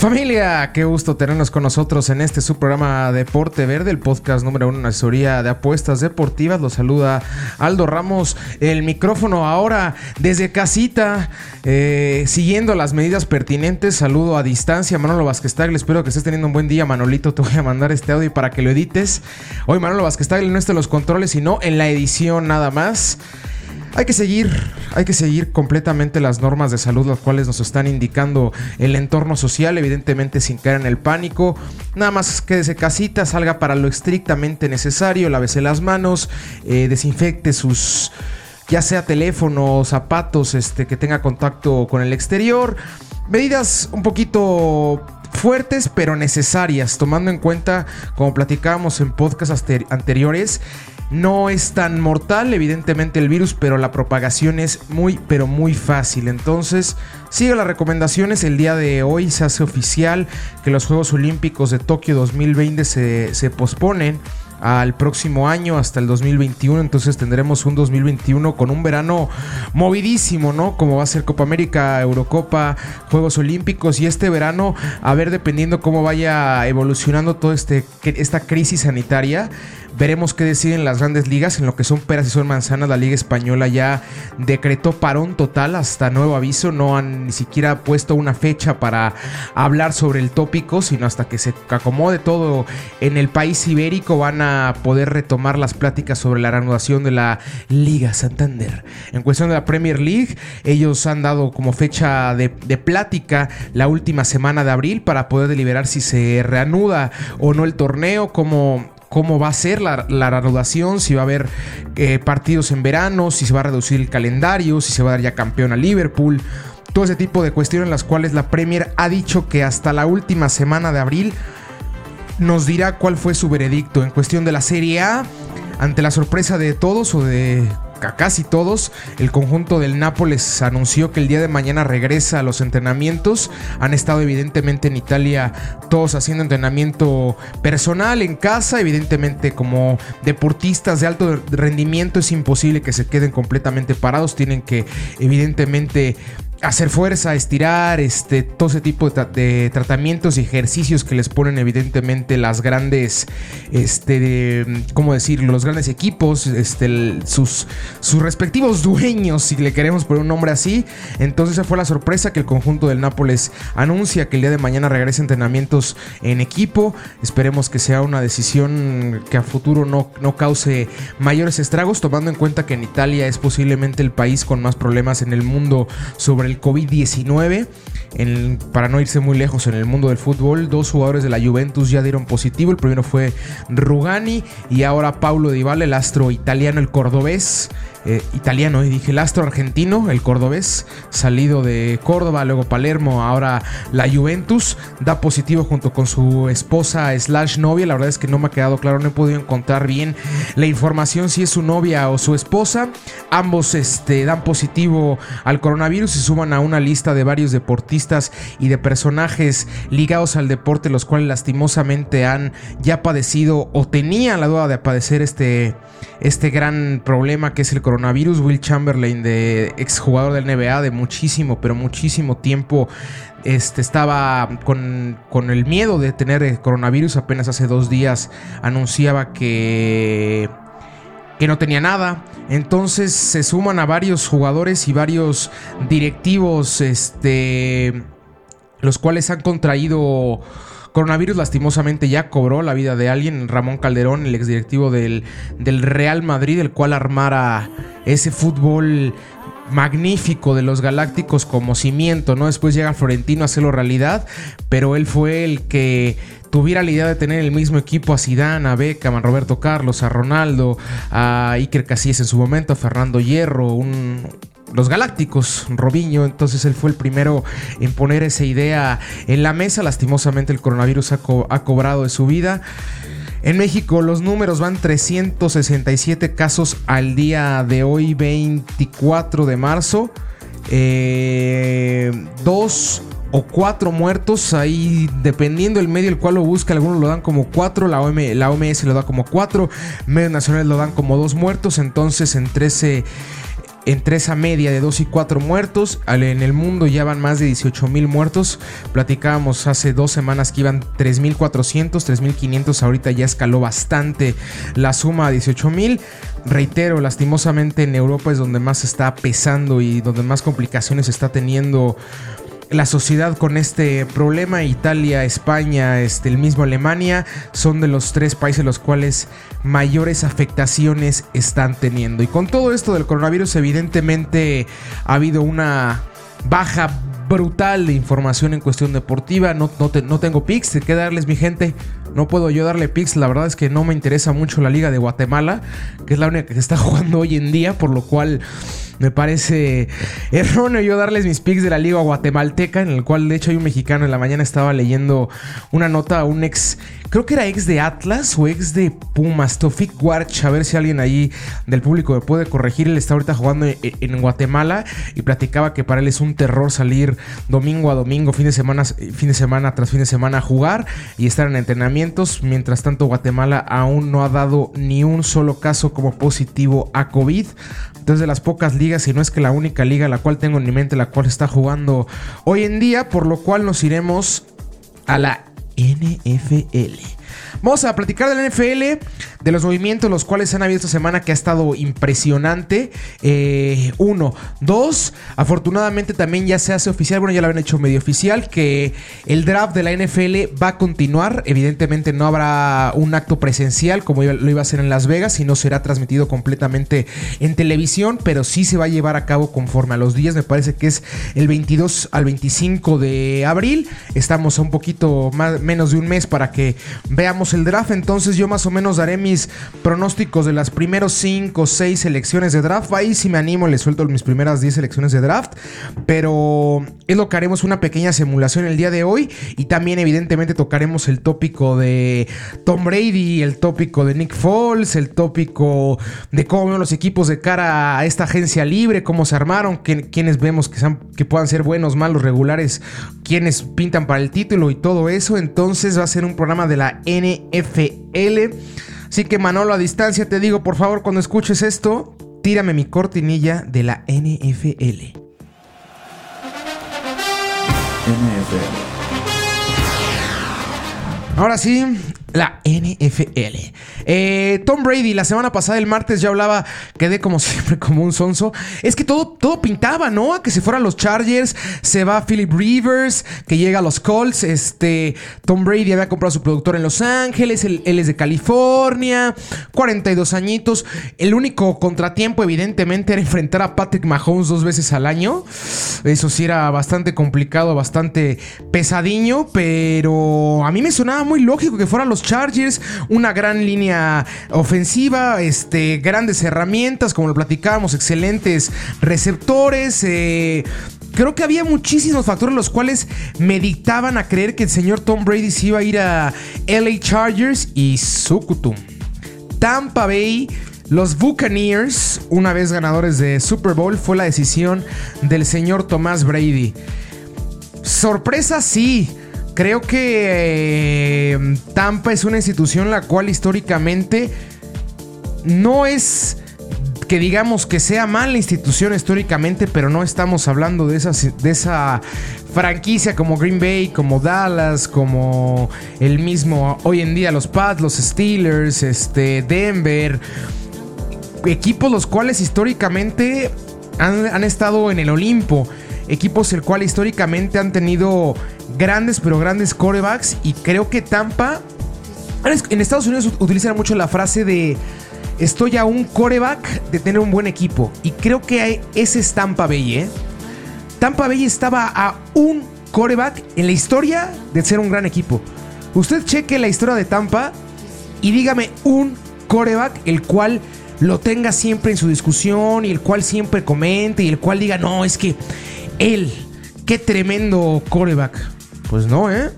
Familia, qué gusto tenernos con nosotros en este su programa Deporte Verde, el podcast número uno en asesoría de apuestas deportivas. Los saluda Aldo Ramos, el micrófono ahora desde casita, eh, siguiendo las medidas pertinentes. Saludo a distancia, Manolo Vázquez Tagle. Espero que estés teniendo un buen día, Manolito. Te voy a mandar este audio para que lo edites. Hoy Manolo Vázquez Tagle no está en los controles, sino en la edición nada más. Hay que seguir, hay que seguir completamente las normas de salud, las cuales nos están indicando el entorno social, evidentemente sin caer en el pánico. Nada más quédese casita, salga para lo estrictamente necesario, lávese las manos, eh, desinfecte sus ya sea teléfono, zapatos, este, que tenga contacto con el exterior. Medidas un poquito fuertes pero necesarias, tomando en cuenta, como platicábamos en podcasts anteriores, no es tan mortal, evidentemente, el virus, pero la propagación es muy, pero muy fácil. Entonces, sigue las recomendaciones. El día de hoy se hace oficial que los Juegos Olímpicos de Tokio 2020 se, se posponen al próximo año hasta el 2021. Entonces tendremos un 2021 con un verano movidísimo, ¿no? Como va a ser Copa América, Eurocopa, Juegos Olímpicos y este verano, a ver dependiendo cómo vaya evolucionando toda este, esta crisis sanitaria. Veremos qué deciden las grandes ligas. En lo que son peras y son manzanas, la Liga Española ya decretó parón total hasta nuevo aviso. No han ni siquiera puesto una fecha para hablar sobre el tópico, sino hasta que se acomode todo en el país ibérico van a poder retomar las pláticas sobre la reanudación de la Liga Santander. En cuestión de la Premier League, ellos han dado como fecha de, de plática la última semana de abril para poder deliberar si se reanuda o no el torneo, cómo va a ser la, reanudación, si va a haber eh, partidos en verano, si se va a reducir el calendario, si se va a dar ya campeón a Liverpool. Todo ese tipo de cuestiones en las cuales la Premier ha dicho que hasta la última semana de abril nos dirá cuál fue su veredicto en cuestión de la Serie A. Ante la sorpresa de todos o de casi todos, el conjunto del Nápoles anunció que el día de mañana regresa a los entrenamientos. Han estado evidentemente en Italia todos haciendo entrenamiento personal en casa. Evidentemente como deportistas de alto rendimiento es imposible que se queden completamente parados. Tienen que evidentemente hacer fuerza, estirar, este, todo ese tipo de, tratamientos y ejercicios que les ponen evidentemente las grandes, este, ¿cómo decirlo? Los grandes equipos, este, sus, sus respectivos dueños, si le queremos poner un nombre así. Entonces esa fue la sorpresa que el conjunto del Nápoles anuncia que el día de mañana regrese entrenamientos en equipo. Esperemos que sea una decisión que a futuro no, no cause mayores estragos, tomando en cuenta que en Italia es posiblemente el país con más problemas en el mundo sobre el COVID-19. Para no irse muy lejos en el mundo del fútbol, dos jugadores de la Juventus ya dieron positivo. El primero fue Rugani y ahora Paulo Dybala, el astro italiano, el cordobés. Eh, italiano, y dije el astro argentino, el cordobés, salido de Córdoba, luego Palermo, ahora la Juventus, da positivo junto con su esposa slash novia, la verdad es que no me ha quedado claro, no he podido encontrar bien la información si es su novia o su esposa, ambos este, dan positivo al coronavirus y suman a una lista de varios deportistas y de personajes ligados al deporte, los cuales lastimosamente han ya padecido o tenían la duda de padecer este, este gran problema que es el coronavirus coronavirus. Will Chamberlain, de exjugador del NBA de muchísimo, pero muchísimo tiempo, este, estaba con, con el miedo de tener coronavirus. Apenas hace dos días anunciaba que que no tenía nada. Entonces se suman a varios jugadores y varios directivos, este, los cuales han contraído Coronavirus lastimosamente ya cobró la vida de alguien, Ramón Calderón, el exdirectivo del, Real Madrid, el cual armara ese fútbol magnífico de los Galácticos como cimiento, ¿no? Después llega Florentino a hacerlo realidad, pero él fue el que tuviera la idea de tener el mismo equipo a Zidane, a Beckham, a Roberto Carlos, a Ronaldo, a Iker Casillas en su momento, a Fernando Hierro, un, los Galácticos, Robinho, entonces él fue el primero en poner esa idea en la mesa. Lastimosamente el coronavirus ha, cobrado de su vida. En México los números van 367 casos al día de hoy, 24 de marzo. Eh, dos o cuatro muertos, ahí dependiendo el medio el cual lo busca, algunos lo dan como cuatro, la, la OMS lo da como cuatro, medios nacionales lo dan como dos muertos, entonces en 13 en 3 a media de 2 y 4 muertos. En el mundo ya van más de 18 mil muertos. Platicábamos hace dos semanas que iban 3.400, 3.500. Ahorita ya escaló bastante la suma a 18 mil. Reitero, lastimosamente en Europa es donde más está pesando y donde más complicaciones está teniendo la sociedad con este problema. Italia, España, este, el mismo Alemania son de los tres países los cuales mayores afectaciones están teniendo. Y con todo esto del coronavirus, evidentemente ha habido una baja brutal de información en cuestión deportiva. No, no, tengo pics de qué darles, mi gente. No puedo yo darle pics. La verdad es que no me interesa mucho la Liga de Guatemala, que es la única que está jugando hoy en día, por lo cual me parece erróneo yo darles mis picks de la Liga Guatemalteca, en el cual de hecho hay un mexicano en la mañana estaba leyendo una nota a un ex, creo que era ex de Atlas o ex de Pumas, Tofik Warch, a ver si alguien ahí del público me puede corregir. Él está ahorita jugando en, Guatemala y platicaba que para él es un terror salir domingo a domingo, fin de semana, fin de semana tras fin de semana a jugar y estar en entrenamientos. Mientras tanto, Guatemala aún no ha dado ni un solo caso como positivo a COVID. Entonces, de las pocas ligas, y no es que la única liga la cual tengo en mi mente, la cual está jugando hoy en día, por lo cual nos iremos a la NFL. Vamos a platicar del NFL, de los movimientos los cuales han habido esta semana que ha estado impresionante. Eh, uno. Dos, afortunadamente también ya se hace oficial, bueno ya lo habían hecho medio oficial, que el draft de la NFL va a continuar. Evidentemente no habrá un acto presencial como lo iba a hacer en Las Vegas y no será transmitido completamente en televisión, pero sí se va a llevar a cabo conforme a los días. Me parece que es el 22 al 25 de abril. Estamos a un poquito más, menos de un mes para que veamos el draft, entonces yo más o menos daré mis pronósticos de las primeros 5 o 6 selecciones de draft. Ahí si me animo, les suelto mis primeras 10 selecciones de draft. Pero es lo que haremos una pequeña simulación el día de hoy. Y también evidentemente tocaremos el tópico de Tom Brady, el tópico de Nick Foles, el tópico de cómo ven los equipos de cara a esta agencia libre, cómo se armaron, quienes vemos que, que puedan ser buenos, malos, regulares, quienes pintan para el título y todo eso. Entonces va a ser un programa de la N FL. Así que Manolo, a distancia te digo, por favor, cuando escuches esto, tírame mi cortinilla de la NFL. NFL. Ahora sí, la NFL. Eh, Tom Brady, la semana pasada, el martes, ya hablaba, quedé como siempre como un sonso. Es que todo, todo pintaba, ¿no? A que se fueran los Chargers, se va Philip Rivers, que llega a los Colts. Este, Tom Brady había comprado su productor en Los Ángeles, él, es de California, 42 añitos. El único contratiempo, evidentemente, era enfrentar a Patrick Mahomes dos veces al año. Eso sí era bastante complicado, bastante pesadiño, pero a mí me sonaba muy lógico que fueran los Chargers, una gran línea ofensiva, este, grandes herramientas, como lo platicábamos, excelentes receptores. Eh, creo que había muchísimos factores los cuales me dictaban a creer que el señor Tom Brady se iba a ir a LA Chargers y Sukutum. Tampa Bay. Los Buccaneers, una vez ganadores de Super Bowl, fue la decisión del señor Tomás Brady. Sorpresa sí, Creo que eh, Tampa es una institución la cual históricamente no es que digamos que sea mala institución históricamente, pero no estamos hablando de, de esa franquicia como Green Bay, como Dallas, como el mismo hoy en día los Pats, los Steelers, este, Denver, equipos los cuales históricamente han, han estado en el Olimpo, equipos el cual históricamente han tenido grandes, pero grandes corebacks. Y creo que Tampa. En Estados Unidos utilizan mucho la frase de. Estoy a un coreback de tener un buen equipo. Y creo que ese es Tampa Bay, ¿eh? Tampa Bay estaba a un coreback en la historia de ser un gran equipo. Usted cheque la historia de Tampa y dígame un coreback el cual lo tenga siempre en su discusión y el cual siempre comente y el cual diga, no, es que él, qué tremendo coreback. Pues no, ¿eh?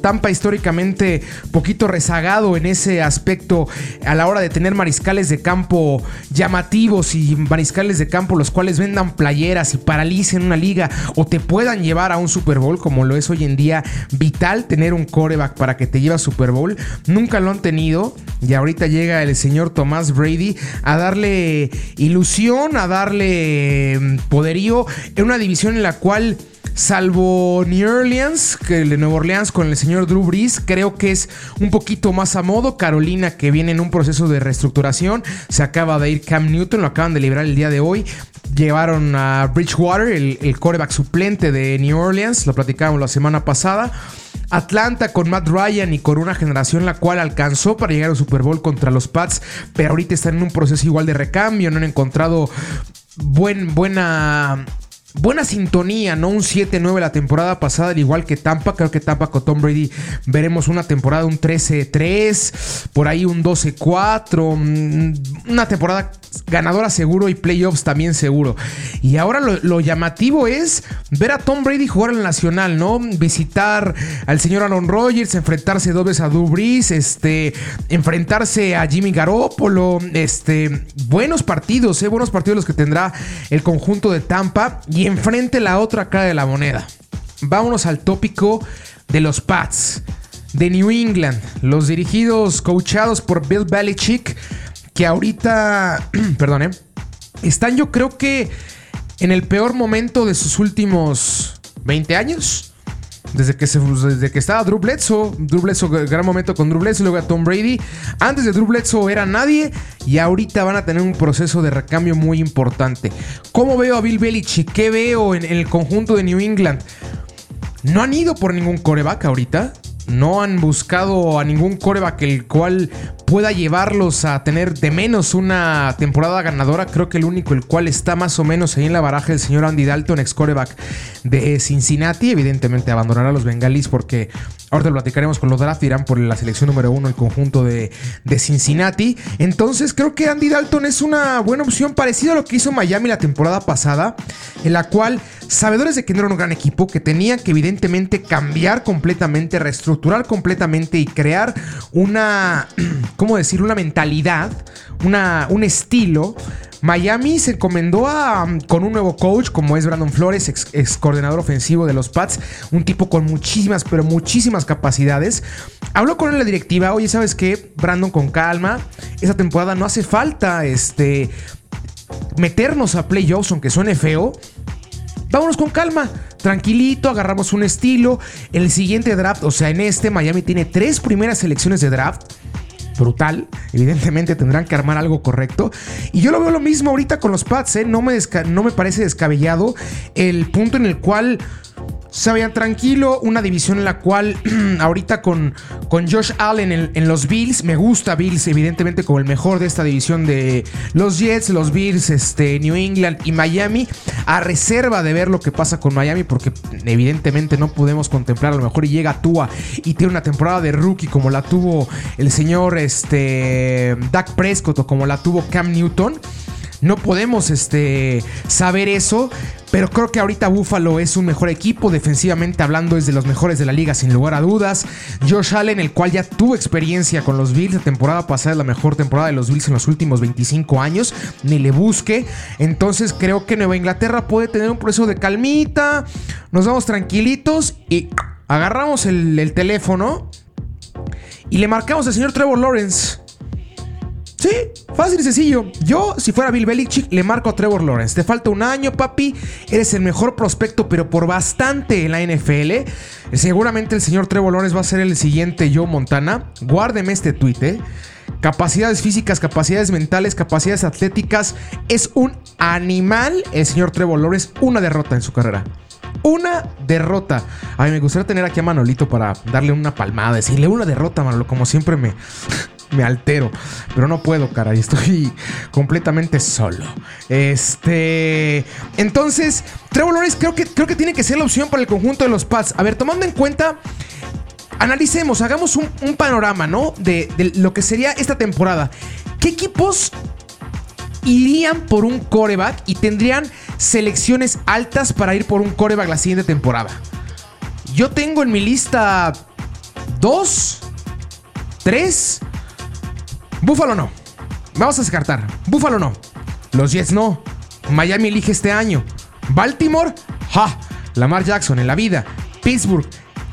Tampa históricamente poquito rezagado en ese aspecto a la hora de tener mariscales de campo llamativos y mariscales de campo los cuales vendan playeras y paralicen una liga o te puedan llevar a un Super Bowl como lo es hoy en día vital tener un coreback para que te lleve a Super Bowl. Nunca lo han tenido y ahorita llega el señor Tomás Brady a darle ilusión, a darle mm, poderío en una división en la cual Salvo New Orleans, que el de Nueva Orleans con el señor Drew Brees, creo que es un poquito más a modo. Carolina, que viene en un proceso de reestructuración, se acaba de ir Cam Newton, lo acaban de liberar el día de hoy. Llevaron a Bridgewater, el, el coreback suplente de New Orleans, lo platicábamos la semana pasada. Atlanta con Matt Ryan y con una generación la cual alcanzó para llegar al Super Bowl contra los Pats, pero ahorita están en un proceso igual de recambio, no han encontrado buen, buena buena sintonía, ¿no? Un 7-9 la temporada pasada, al igual que Tampa. Creo que Tampa con Tom Brady veremos una temporada, un 13-3, por ahí un 12-4, mm, una temporada ganadora seguro y playoffs también seguro. Y ahora lo, llamativo es ver a Tom Brady jugar el Nacional, ¿no? Visitar al señor Aaron Rodgers, enfrentarse dos veces a Drew este, enfrentarse a Jimmy Garoppolo, este, buenos partidos, ¿eh? Buenos partidos los que tendrá el conjunto de Tampa enfrente la otra cara de la moneda. Vámonos al tópico de los Pats de New England, los dirigidos, coachados por Bill Belichick que ahorita, perdón, están yo creo que en el peor momento de sus últimos 20 años. Desde que, se, desde que estaba Drew Bledsoe, Drew Bledsoe, gran momento con Drew Bledsoe, luego a Tom Brady. Antes de Drew Bledsoe era nadie y ahorita van a tener un proceso de recambio muy importante. ¿Cómo veo a Bill Belichick? ¿Qué veo en, en el conjunto de New England? No han ido por ningún coreback ahorita. No han buscado a ningún coreback el cual pueda llevarlos a tener de menos una temporada ganadora. Creo que el único el cual está más o menos ahí en la baraja el señor Andy Dalton, ex coreback de Cincinnati. Evidentemente abandonará a los bengalis porque ahorita lo platicaremos con los draft. Irán por la selección número uno el conjunto de, de Cincinnati. Entonces creo que Andy Dalton es una buena opción parecida a lo que hizo Miami la temporada pasada, en la cual sabedores de que no era un gran equipo, que tenían que evidentemente cambiar completamente, reestructurar completamente y crear una, ¿cómo decir? Una mentalidad, una, un estilo. Miami se encomendó a, con un nuevo coach como es Brandon Flores, ex, coordinador ofensivo de los Pats, un tipo con muchísimas, pero muchísimas capacidades. Habló con él la directiva, oye, ¿sabes qué? Brandon, con calma, esa temporada no hace falta este, meternos a playoffs, aunque suene feo vámonos con calma, tranquilito, agarramos un estilo. El siguiente draft, o sea, en este Miami tiene tres primeras selecciones de draft. Brutal, evidentemente tendrán que armar algo correcto. Y yo lo veo lo mismo ahorita con los Pats, ¿eh? no, me no me parece descabellado el punto en el cual se tranquilo. Una división en la cual ahorita con, con Josh Allen en, los Bills, me gusta Bills evidentemente como el mejor de esta división de los Jets, los Bills, este, New England y Miami. A reserva de ver lo que pasa con Miami porque evidentemente no podemos contemplar a lo mejor y llega Tua y tiene una temporada de rookie como la tuvo el señor este, Dak Prescott o como la tuvo Cam Newton. No podemos este, saber eso, pero creo que ahorita Buffalo es un mejor equipo. Defensivamente hablando, es de los mejores de la liga, sin lugar a dudas. Josh Allen, el cual ya tuvo experiencia con los Bills. La temporada pasada es la mejor temporada de los Bills en los últimos 25 años. Ni le busque. Entonces creo que Nueva Inglaterra puede tener un proceso de calmita. Nos vamos tranquilitos y agarramos el, el teléfono y le marcamos al señor Trevor Lawrence. Sí, fácil y sencillo. Yo, si fuera Bill Belichick, le marco a Trevor Lawrence. Te falta un año, papi. Eres el mejor prospecto, pero por bastante en la NFL. Seguramente el señor Trevor Lawrence va a ser el siguiente Joe Montana. Guárdeme este tweet, ¿eh? Capacidades físicas, capacidades mentales, capacidades atléticas. Es un animal el señor Trevor Lawrence. Una derrota en su carrera. Una derrota. Ay, me gustaría tener aquí a Manolito para darle una palmada, decirle una derrota, Manolo, como siempre me me altero. Pero no puedo, caray. Estoy completamente solo. Este. Entonces, Trevor Lawrence creo que, creo que tiene que ser la opción para el conjunto de los Pats. A ver, tomando en cuenta. Analicemos, hagamos un, panorama, ¿no? De, de lo que sería esta temporada. ¿Qué equipos irían por un coreback y tendrían selecciones altas para ir por un coreback la siguiente temporada? Yo tengo en mi lista dos, tres. Búfalo no. Vamos a descartar. Búfalo no. Los Jets no. Miami elige este año. Baltimore, ja. Lamar Jackson en la vida. Pittsburgh,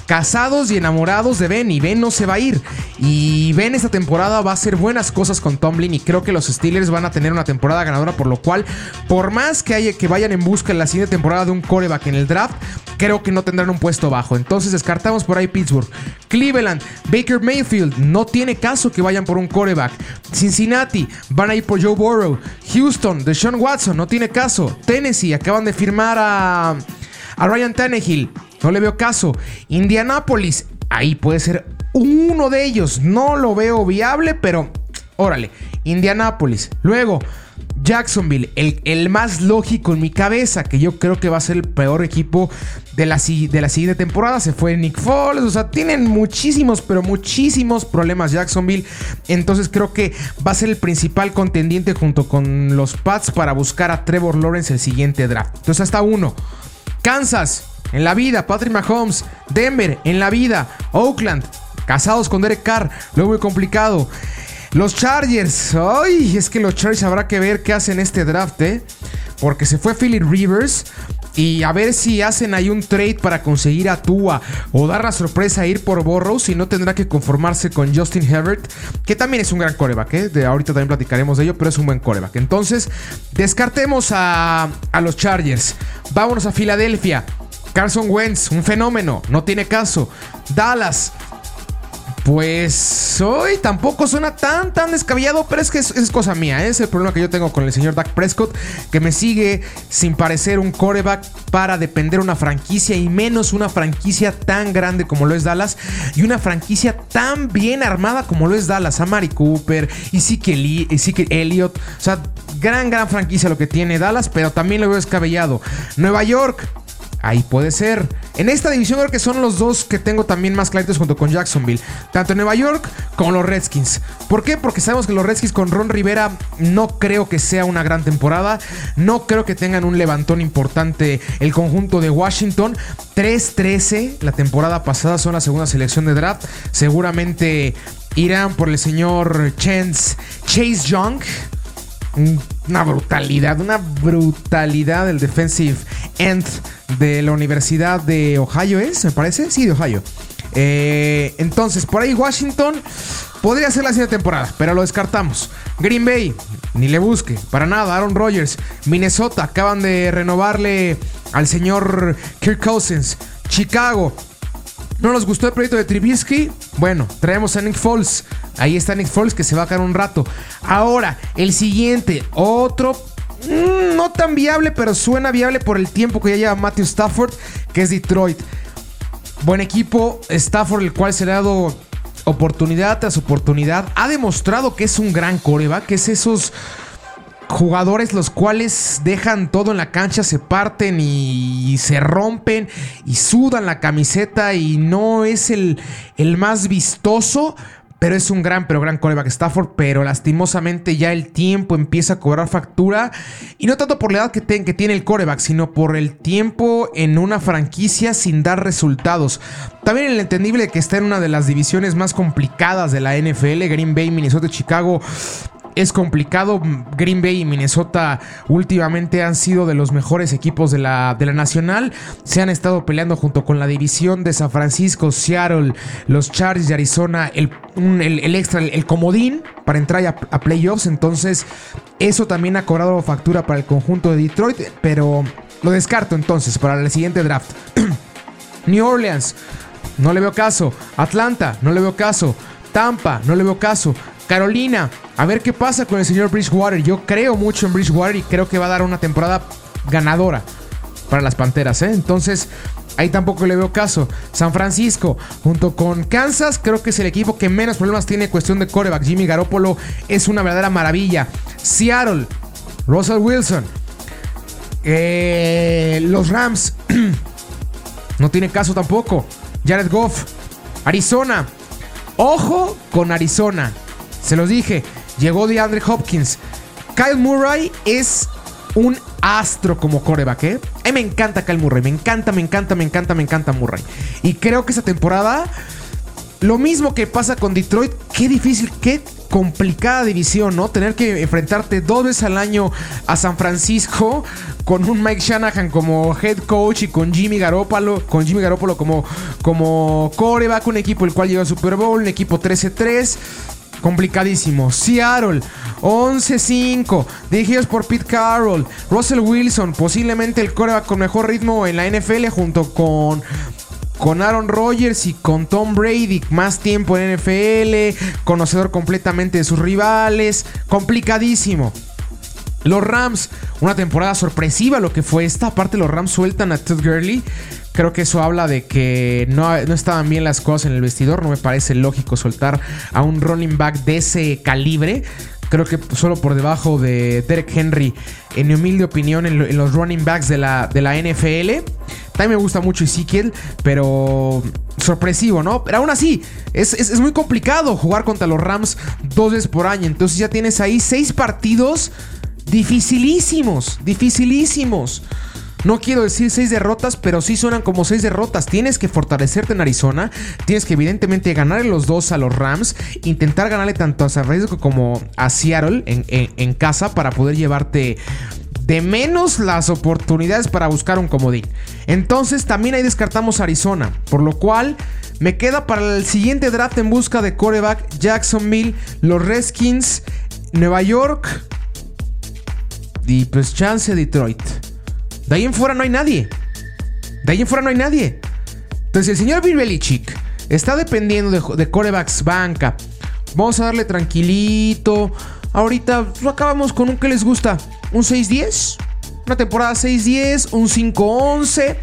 casados y enamorados de Ben y Ben no se va a ir. Y Ben esta temporada va a hacer buenas cosas con Tomlin y creo que los Steelers van a tener una temporada ganadora, por lo cual, por más que, haya, que vayan en busca en la siguiente temporada de un coreback en el draft, creo que no tendrán un puesto bajo. Entonces descartamos por ahí Pittsburgh. Cleveland, Baker Mayfield, no tiene caso que vayan por un coreback. Cincinnati, van a ir por Joe Burrow. Houston, Deshaun Watson, no tiene caso. Tennessee, acaban de firmar a, a Ryan Tannehill. No le veo caso. Indianapolis, ahí puede ser uno de ellos. No lo veo viable, pero órale. Indianapolis. Luego, Jacksonville, el, el, más lógico en mi cabeza, que yo creo que va a ser el peor equipo de la, de la siguiente temporada. Se fue Nick Foles, o sea, tienen muchísimos, pero muchísimos problemas Jacksonville. Entonces creo que va a ser el principal contendiente junto con los Pats para buscar a Trevor Lawrence el siguiente draft. Entonces hasta uno. Kansas, en la vida, Patrick Mahomes, Denver, en la vida, Oakland, casados con Derek Carr, lo muy complicado. Los Chargers, ay, es que los Chargers habrá que ver qué hacen este draft, ¿eh? Porque se fue Philip Rivers y a ver si hacen ahí un trade para conseguir a Tua o dar la sorpresa a ir por Borrows y no tendrá que conformarse con Justin Herbert, que también es un gran coreback, ¿eh? De ahorita también platicaremos de ello, pero es un buen coreback. Entonces, descartemos a, a los Chargers. Vámonos a Filadelfia. Carson Wentz, un fenómeno, no tiene caso. Dallas, pues hoy tampoco suena tan, tan descabellado, pero es que es, cosa mía. ¿eh? Es el problema que yo tengo con el señor Dak Prescott, que me sigue sin parecer un coreback para depender una franquicia y menos una franquicia tan grande como lo es Dallas y una franquicia tan bien armada como lo es Dallas. A Mari Cooper, y Ezekiel Elliott, o sea, gran, gran franquicia lo que tiene Dallas, pero también lo veo descabellado. Nueva York. Ahí puede ser. En esta división creo que son los dos que tengo también más claritos junto con Jacksonville. Tanto en Nueva York como los Redskins. ¿Por qué? Porque sabemos que los Redskins con Ron Rivera no creo que sea una gran temporada. No creo que tengan un levantón importante el conjunto de Washington. 3-13 la temporada pasada son la segunda selección de draft. Seguramente irán por el señor Chance, Chase Young una brutalidad, una brutalidad del defensive end de la Universidad de Ohio, ¿es? Me parece. Sí, de Ohio. Eh, entonces, por ahí Washington podría ser la siguiente temporada, pero lo descartamos. Green Bay, ni le busque, para nada. Aaron Rodgers, Minnesota, acaban de renovarle al señor Kirk Cousins. Chicago, ¿no nos gustó el proyecto de Trubisky? Bueno, traemos a Nick Foles. Ahí está Nick Foles que se va a quedar un rato. Ahora, el siguiente, otro Mm, no tan viable, pero suena viable por el tiempo que ya lleva Matthew Stafford, que es Detroit. Buen equipo, Stafford, el cual se le ha dado oportunidad tras oportunidad. Ha demostrado que es un gran coreback, que es esos jugadores los cuales dejan todo en la cancha, se parten y, se rompen y sudan la camiseta y no es el, el más vistoso, pero es un gran, pero gran coreback Stafford. Pero lastimosamente ya el tiempo empieza a cobrar factura. Y no tanto por la edad que, que tiene el coreback, sino por el tiempo en una franquicia sin dar resultados. También el entendible que está en una de las divisiones más complicadas de la NFL, Green Bay, Minnesota, Chicago es complicado. Green Bay y Minnesota últimamente han sido de los mejores equipos de la, de la Nacional. Se han estado peleando junto con la división de San Francisco, Seattle, los Chargers de Arizona, el, el, extra, el, comodín para entrar a, a playoffs. Entonces, eso también ha cobrado factura para el conjunto de Detroit, pero lo descarto entonces para el siguiente draft. New Orleans, no le veo caso. Atlanta, no le veo caso. Tampa, no le veo caso. Carolina, a ver qué pasa con el señor Bridgewater. Yo creo mucho en Bridgewater y creo que va a dar una temporada ganadora para las Panteras. ¿eh? Entonces, ahí tampoco le veo caso. San Francisco, junto con Kansas, creo que es el equipo que menos problemas tiene en cuestión de coreback. Jimmy Garoppolo es una verdadera maravilla. Seattle, Russell Wilson. Eh, los Rams, no tiene caso tampoco. Jared Goff, Arizona. Ojo con Arizona. Se los dije, llegó de Andre Hopkins. Kyle Murray es un astro como coreback, ¿eh? A mí me encanta Kyle Murray, me encanta, me encanta, me encanta, me encanta Murray. Y creo que esa temporada Lo mismo que pasa con Detroit, qué difícil, qué complicada división, ¿no? Tener que enfrentarte dos veces al año a San Francisco con un Mike Shanahan como head coach y con Jimmy Garoppolo, con Jimmy Garoppolo como, como coreback, un equipo el cual llega al Super Bowl, un equipo 13-3. Complicadísimo. Seattle, 11-5. Dirigidos por Pete Carroll. Russell Wilson, posiblemente el coreback con mejor ritmo en la NFL, junto con con Aaron Rodgers y con Tom Brady, más tiempo en NFL, conocedor completamente de sus rivales, complicadísimo. Los Rams, una temporada sorpresiva lo que fue esta. Aparte los Rams sueltan a Todd Gurley. Creo que eso habla de que no, no, estaban bien las cosas en el vestidor. No me parece lógico soltar a un running back de ese calibre. Creo que solo por debajo de Derek Henry, en mi humilde opinión, en, los running backs de la, de la NFL. También me gusta mucho Ezekiel, pero sorpresivo, ¿no? Pero aún así, es, es, muy complicado jugar contra los Rams dos veces por año. Entonces ya tienes ahí seis partidos dificilísimos, dificilísimos. No quiero decir seis derrotas, pero sí suenan como seis derrotas. Tienes que fortalecerte en Arizona. Tienes que evidentemente ganarle los dos a los Rams. Intentar ganarle tanto a San Francisco como a Seattle en, casa para poder llevarte de menos las oportunidades para buscar un comodín. Entonces también ahí descartamos Arizona. Por lo cual me queda para el siguiente draft en busca de coreback Jacksonville, los Redskins, Nueva York y pues chance Detroit. De ahí en fuera no hay nadie. De ahí en fuera no hay nadie. Entonces el señor Bill está dependiendo de, corebacks banca. Vamos a darle tranquilito. Ahorita acabamos con un que les gusta. Un 6-10. Una temporada 6-10. Un 5-11.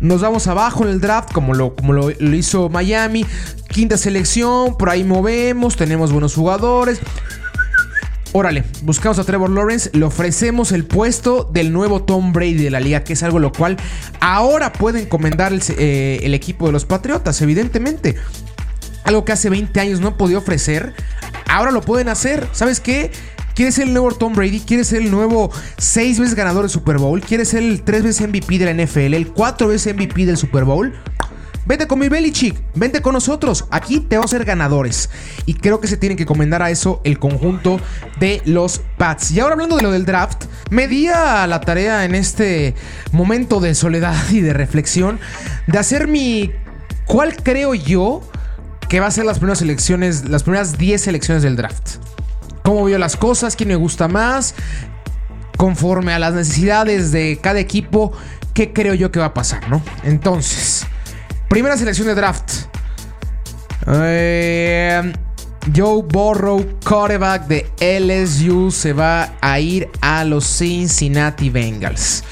Nos vamos abajo en el draft como lo, como lo hizo Miami. Quinta selección. Por ahí movemos. Tenemos buenos jugadores. Órale, buscamos a Trevor Lawrence, le ofrecemos el puesto del nuevo Tom Brady de la liga, que es algo lo cual ahora puede encomendar el, eh, equipo de los Patriotas, evidentemente. Algo que hace 20 años no podía ofrecer, ahora lo pueden hacer. ¿Sabes qué? ¿Quieres ser el nuevo Tom Brady? ¿Quieres ser el nuevo 6 veces ganador del Super Bowl? ¿Quieres ser el 3 veces MVP de la NFL? ¿El 4 veces MVP del Super Bowl? Vete con mi Belichick, vente con nosotros. Aquí te vamos a ser ganadores. Y creo que se tiene que comendar a eso el conjunto de los Pats. Y ahora hablando de lo del draft, me di a la tarea en este momento de soledad y de reflexión de hacer mi. ¿Cuál creo yo que va a ser las primeras elecciones, las primeras 10 selecciones del draft? ¿Cómo veo las cosas? ¿Quién me gusta más? Conforme a las necesidades de cada equipo, ¿qué creo yo que va a pasar, no? Entonces. Primera selección de draft. Eh, Joe Burrow, quarterback de LSU, se va a ir a los Cincinnati Bengals.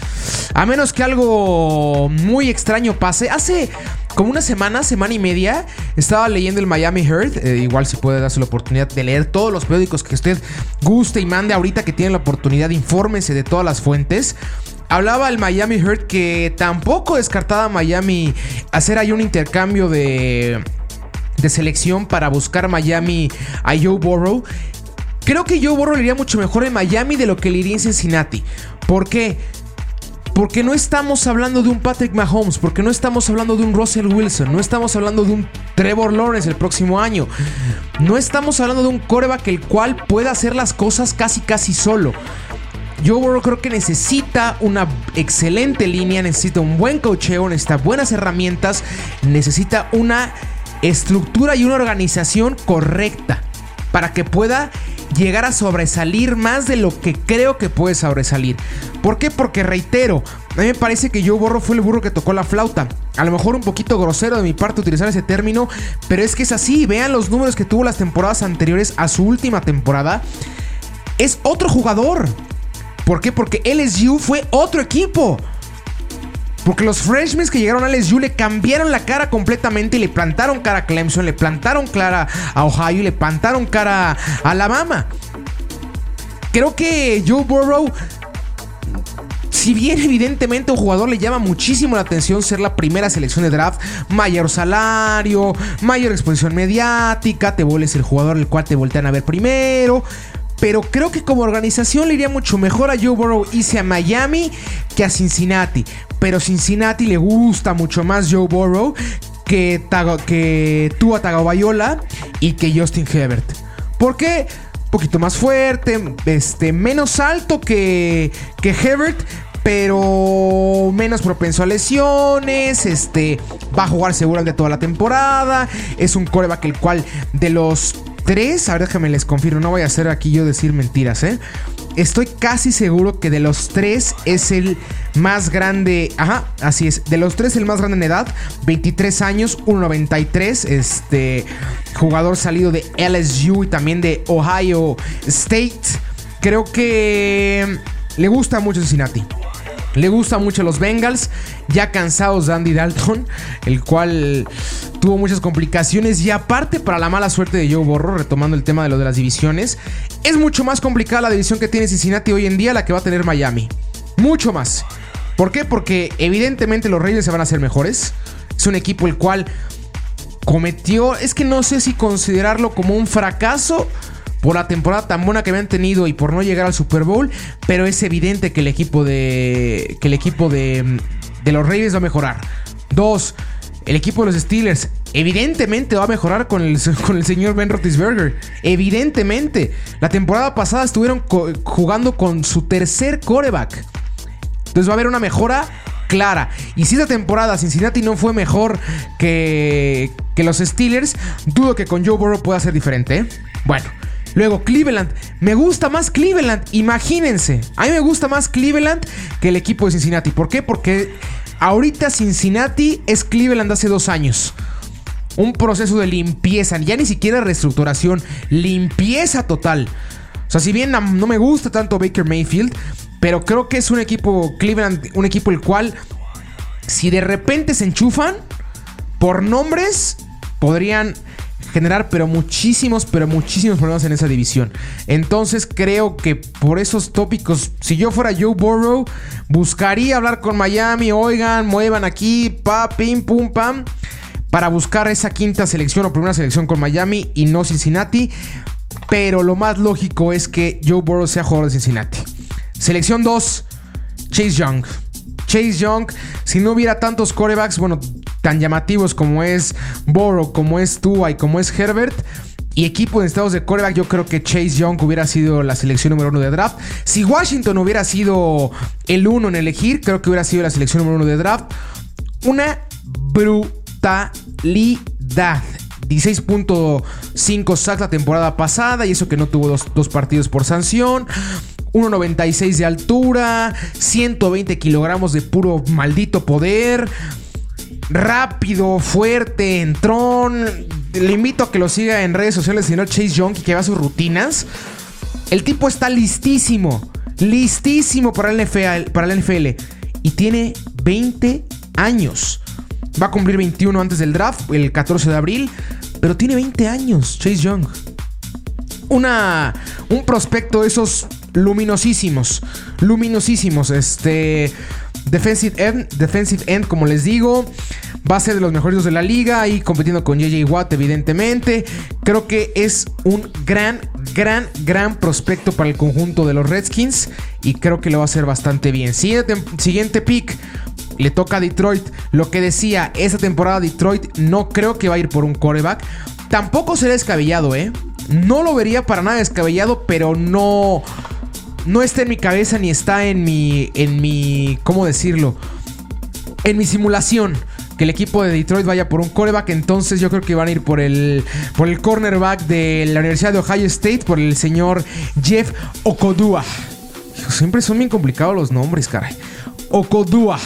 A menos que algo muy extraño pase. Hace como una semana, semana y media, estaba leyendo el Miami Herald. Eh, igual si puede darse la oportunidad de leer todos los periódicos que usted guste y mande ahorita que tiene la oportunidad, infórmese de todas las fuentes. Hablaba el Miami Heart que tampoco descartaba Miami hacer ahí un intercambio de, de selección para buscar Miami a Joe Burrow. Creo que Joe Burrow le iría mucho mejor en Miami de lo que le iría en Cincinnati. ¿Por qué? Porque no estamos hablando de un Patrick Mahomes, porque no estamos hablando de un Russell Wilson, no estamos hablando de un Trevor Lawrence el próximo año. No estamos hablando de un coreback el cual pueda hacer las cosas casi casi solo. Joe Burrow creo que necesita una excelente línea, necesita un buen cocheo, necesita buenas herramientas, necesita una estructura y una organización correcta para que pueda llegar a sobresalir más de lo que creo que puede sobresalir. ¿Por qué? Porque reitero, a mí me parece que Joe Burrow fue el burro que tocó la flauta. A lo mejor un poquito grosero de mi parte utilizar ese término, pero es que es así. Vean los números que tuvo las temporadas anteriores a su última temporada. Es otro jugador. ¿Por qué? Porque LSU fue otro equipo. Porque los freshmen que llegaron a LSU le cambiaron la cara completamente y le plantaron cara a Clemson, le plantaron cara a Ohio y le plantaron cara a Alabama. Creo que Joe Burrow, si bien evidentemente un jugador le llama muchísimo la atención ser la primera selección de draft, mayor salario, mayor exposición mediática, te vuelves el jugador el cual te voltean a ver primero. Pero creo que como organización le iría mucho mejor a Joe Burrow irse a Miami que a Cincinnati. Pero Cincinnati le gusta mucho más Joe Burrow que, que Tua y que Justin Herbert. ¿Por qué? Un poquito más fuerte, este, menos alto que, que Herbert, pero menos propenso a lesiones, este, va a jugar seguro de toda la temporada, es un coreback el cual de los tres, a ver déjame les confirmo, no voy a hacer aquí yo decir mentiras, ¿eh? Estoy casi seguro que de los tres es el más grande. Ajá, así es. De los tres, el más grande en edad. 23 años, 1.93. Este jugador salido de LSU y también de Ohio State. Creo que le gusta mucho Cincinnati. Le gusta mucho los Bengals, ya cansados Andy Dalton, el cual tuvo muchas complicaciones y aparte para la mala suerte de Joe Borro, retomando el tema de lo de las divisiones, es mucho más complicada la división que tiene Cincinnati hoy en día la que va a tener Miami. Mucho más. ¿Por qué? Porque evidentemente los Reyes se van a hacer mejores. Es un equipo el cual cometió, es que no sé si considerarlo como un fracaso por la temporada tan buena que habían tenido y por no llegar al Super Bowl, pero es evidente que el equipo de que el equipo de, de los Ravens va a mejorar. Dos, el equipo de los Steelers evidentemente va a mejorar con el, con el señor Ben Roethlisberger. Evidentemente. La temporada pasada estuvieron jugando con su tercer coreback. Entonces va a haber una mejora clara. Y si esta temporada Cincinnati no fue mejor que, que los Steelers, dudo que con Joe Burrow pueda ser diferente. ¿eh? Bueno. Luego Cleveland. Me gusta más Cleveland. Imagínense. A mí me gusta más Cleveland que el equipo de Cincinnati. ¿Por qué? Porque ahorita Cincinnati es Cleveland hace dos años. Un proceso de limpieza. Ya ni siquiera reestructuración. Limpieza total. O sea, si bien no me gusta tanto Baker Mayfield. Pero creo que es un equipo Cleveland. Un equipo el cual. Si de repente se enchufan. Por nombres. Podrían generar pero muchísimos, pero muchísimos problemas en esa división. Entonces creo que por esos tópicos, si yo fuera Joe Burrow, buscaría hablar con Miami, oigan, muevan aquí, pa, pim, pum, pam, para buscar esa quinta selección o primera selección con Miami y no Cincinnati. Pero lo más lógico es que Joe Burrow sea jugador de Cincinnati. Selección 2, Chase Young. Chase Young, si no hubiera tantos corebacks, bueno, tan llamativos como es Burrow, como es Tua y como es Herbert, y equipo de estados de coreback, yo creo que Chase Young hubiera sido la selección número uno de draft. Si Washington hubiera sido el uno en elegir, creo que hubiera sido la selección número uno de draft. Una brutalidad. 16.5 sacks la temporada pasada y eso que no tuvo dos, dos partidos por sanción. 1.96 de altura, 120 kilogramos de puro maldito poder. Rápido, fuerte, entrón. Le invito a que lo siga en redes sociales, señor Chase Young, que vea sus rutinas. El tipo está listísimo. Listísimo para el NFL. Para el NFL y tiene 20 años. Va a cumplir 21 antes del draft, el 14 de abril. Pero tiene 20 años, Chase Young. Una, un prospecto de esos luminosísimos. Luminosísimos. Este. Defensive end, defensive end, como les digo, va a ser de los mejores de la liga y compitiendo con JJ Watt, evidentemente. Creo que es un gran, gran, gran prospecto para el conjunto de los Redskins y creo que lo va a hacer bastante bien. Siguiente, siguiente pick. Le toca a Detroit. Lo que decía, esta temporada Detroit no creo que va a ir por un coreback. Tampoco será descabellado, ¿eh? No lo vería para nada descabellado, pero no no está en mi cabeza ni está en mi, en mi, ¿cómo decirlo? En mi simulación que el equipo de Detroit vaya por un coreback, entonces yo creo que van a ir por el, por el cornerback de la Universidad de Ohio State, por el señor Jeff Okodua. Siempre son bien complicados los nombres, caray. Okodua.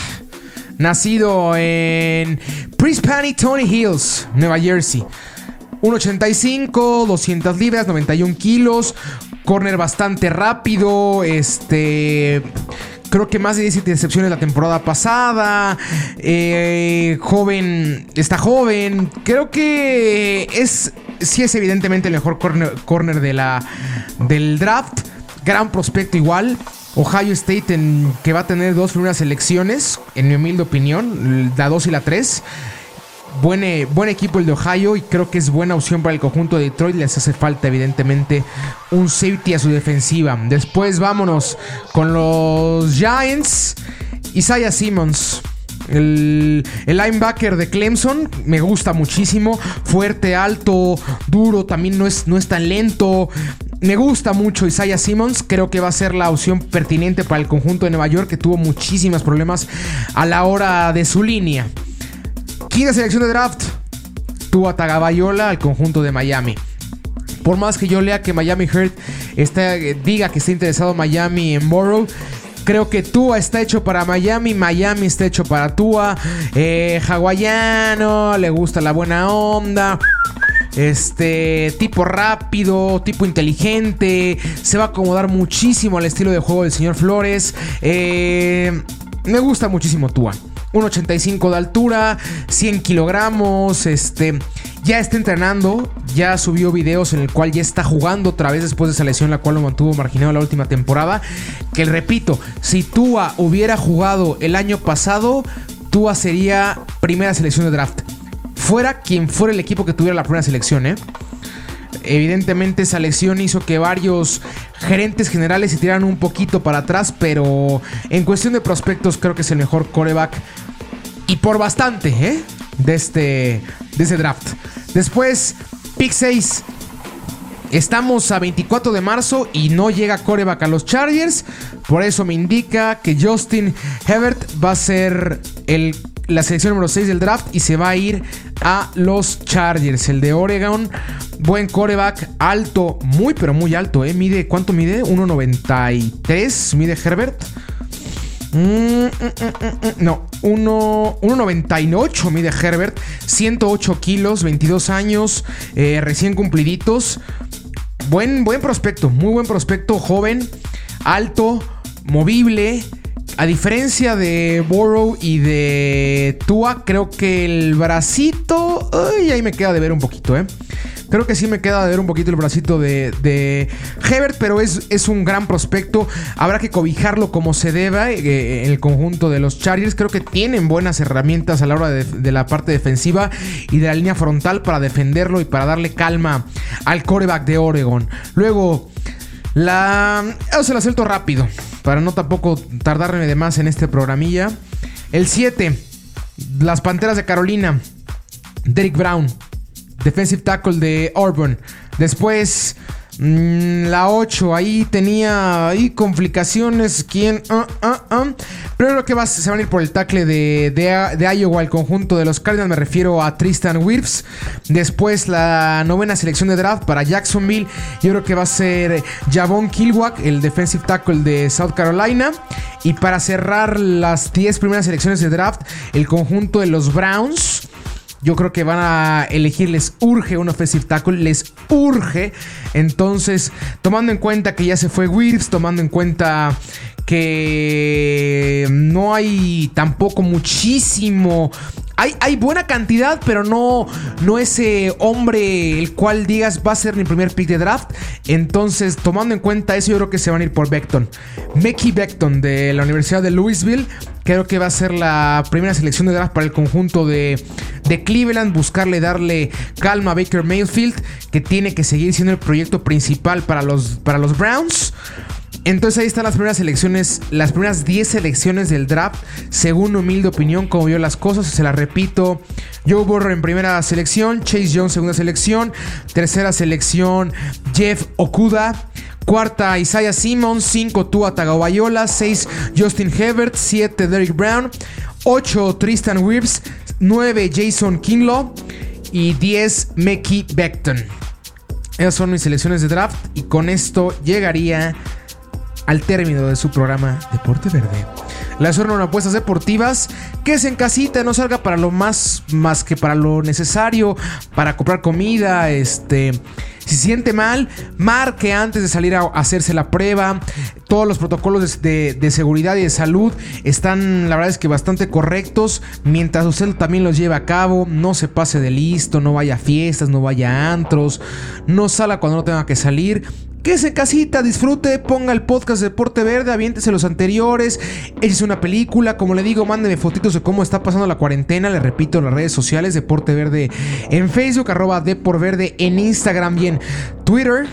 Nacido en Prispani Tony Hills, Nueva Jersey. 1.85, 200 libras, 91 kilos, corner bastante rápido, este... Creo que más de 10 intercepciones la temporada pasada. Eh, joven, está joven. Creo que es, sí es evidentemente el mejor corner, corner de la, del draft. Gran prospecto igual. Ohio State en, que va a tener dos primeras elecciones, en mi humilde opinión, la 2 y la 3. Buen, eh, buen, equipo el de Ohio y creo que es buena opción para el conjunto de Detroit. Les hace falta evidentemente un safety a su defensiva. Después vámonos con los Giants. Isaiah Simmons. El, linebacker de Clemson me gusta muchísimo. Fuerte, alto, duro, también no es, no es tan lento. Me gusta mucho Isaiah Simmons. Creo que va a ser la opción pertinente para el conjunto de Nueva York que tuvo muchísimos problemas a la hora de su línea. Quinta selección de draft. Tua Tagabayola al conjunto de Miami. Por más que yo lea que Miami Heart está, diga que está interesado Miami en Borough, Creo que Tua está hecho para Miami, Miami está hecho para Tua. Eh, hawaiano, le gusta la buena onda. Este tipo rápido, tipo inteligente. Se va a acomodar muchísimo al estilo de juego del señor Flores. Eh, me gusta muchísimo Tua. 1.85 de altura, 100 kilogramos, este, ya está entrenando, ya subió videos en el cual ya está jugando otra vez después de esa lesión la cual lo mantuvo marginado la última temporada, que repito, si Tua hubiera jugado el año pasado, Tua sería primera selección de draft. Fuera quien fuera el equipo que tuviera la primera selección, ¿eh? Evidentemente esa lesión hizo que varios gerentes generales se tiraran un poquito para atrás, pero en cuestión de prospectos creo que es el mejor coreback y por bastante, ¿eh? De este, de ese draft. Después, pick 6. Estamos a 24 de marzo y no llega coreback a los Chargers. Por eso me indica que Justin Hebert va a ser el, la selección número 6 del draft y se va a ir a los Chargers. El de Oregon. Buen coreback, alto, muy pero muy alto, ¿eh? Mide, ¿cuánto mide? 1.93 mide Herbert. Mm, mm, mm, no, 1.98 mide Herbert, 108 kilos, 22 años, eh, recién cumpliditos. Buen, buen prospecto, muy buen prospecto, joven, alto, movible. A diferencia de Borrow y de Tua, creo que el bracito. Ay, ahí me queda de ver un poquito, ¿eh? Creo que sí me queda de ver un poquito el bracito de, Hebert, pero es, es, un gran prospecto. Habrá que cobijarlo como se deba eh, en el conjunto de los Chargers. Creo que tienen buenas herramientas a la hora de, la parte defensiva y de la línea frontal para defenderlo y para darle calma al coreback de Oregon. Luego, la. se la suelto rápido. Para no tampoco tardarme de más en este programilla. El 7. Las Panteras de Carolina. Derek Brown defensive tackle de Auburn. Después, la 8, ahí tenía ahí complicaciones. ¿Quién? Ah, ah, ah. Pero que va, se van a ir por el tackle de, de, Iowa, el conjunto de los Cardinals. Me refiero a Tristan Wirfs. Después, la novena selección de draft para Jacksonville. Yo creo que va a ser Javon Kilwack, el defensive tackle de South Carolina. Y para cerrar las 10 primeras selecciones de draft, el conjunto de los Browns. Yo creo que van a elegir, les urge un offensive tackle, les urge. Entonces, tomando en cuenta que ya se fue Wirfs, tomando en cuenta que no hay tampoco muchísimo hay, buena cantidad, pero no, no ese hombre el cual digas va a ser mi primer pick de draft. Entonces, tomando en cuenta eso, yo creo que se van a ir por Beckton. Mickey Beckton de la Universidad de Louisville. Creo que va a ser la primera selección de draft para el conjunto de, de Cleveland. Buscarle darle calma a Baker Mayfield, que tiene que seguir siendo el proyecto principal para los, para los Browns. Entonces ahí están las primeras selecciones, las primeras 10 selecciones del draft, según humilde opinión, como vio las cosas, se las repito. Joe Burrow en primera selección, Chase Jones segunda selección, tercera selección Jeff Okuda, cuarta Isaiah Simmons, 5 Tua Tagovailoa, 6 Justin Herbert, 7 Derrick Brown, 8 Tristan Wirfs, 9 Jason Kinlaw y 10 Mickey Beckton. Esas son mis selecciones de draft y con esto llegaría al término de su programa Deporte Verde. Le una apuestas deportivas que se en casita, no salga para lo más, más que para lo necesario, para comprar comida, este... Si siente mal, marque antes de salir a hacerse la prueba. Todos los protocolos de, de, seguridad y de salud están, la verdad es que bastante correctos. Mientras usted también los lleve a cabo, no se pase de listo, no vaya a fiestas, no vaya a antros, no salga cuando no tenga que salir. Quédese casita, disfrute, ponga el podcast de Deporte Verde, aviéntese los anteriores, échese una película, como le digo, mándeme fotitos de cómo está pasando la cuarentena, le repito, las redes sociales, Deporte Verde en Facebook, arroba Verde en Instagram y en Twitter.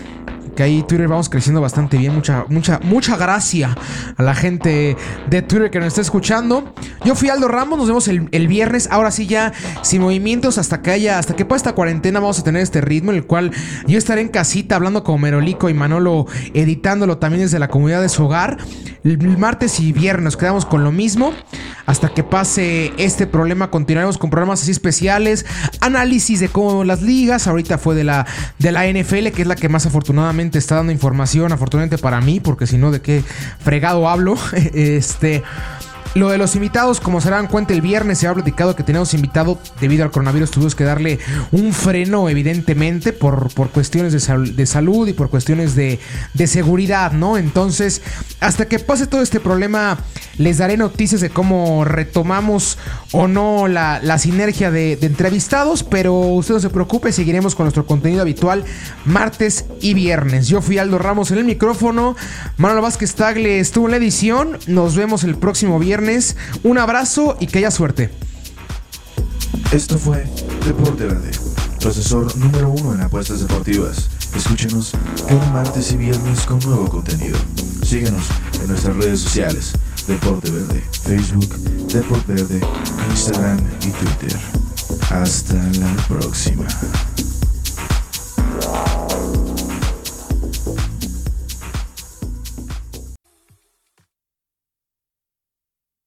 Que ahí Twitter vamos creciendo bastante bien. Mucha, mucha, mucha gracia a la gente de Twitter que nos está escuchando. Yo fui Aldo Ramos, nos vemos el, el viernes. Ahora sí ya sin movimientos hasta que haya, hasta que pueda esta cuarentena vamos a tener este ritmo en el cual yo estaré en casita hablando con Merolico y Manolo editándolo también desde la comunidad de su hogar. El martes y viernes nos quedamos con lo mismo. Hasta que pase este problema, continuaremos con programas así especiales, análisis de cómo las ligas. Ahorita fue de la, de la NFL, que es la que más afortunadamente está dando información, afortunadamente para mí, porque si no, ¿de qué fregado hablo? este. Lo de los invitados, como se dan cuenta, el viernes se ha platicado que tenemos invitado debido al coronavirus. Tuvimos que darle un freno, evidentemente, por, por cuestiones de, de, salud y por cuestiones de, de seguridad, ¿no? Entonces, hasta que pase todo este problema, les daré noticias de cómo retomamos o no la, la sinergia de, entrevistados. Pero usted no se preocupe, seguiremos con nuestro contenido habitual martes y viernes. Yo fui Aldo Ramos en el micrófono. Manuel Vázquez Tagle estuvo en la edición. Nos vemos el próximo Un abrazo y que haya suerte. Esto fue Deporte Verde, tu asesor número uno en apuestas deportivas. Escúchenos cada martes y viernes con nuevo contenido. Síguenos en nuestras redes sociales. Deporte Verde, Facebook, Deporte Verde, Instagram y Twitter. Hasta la próxima.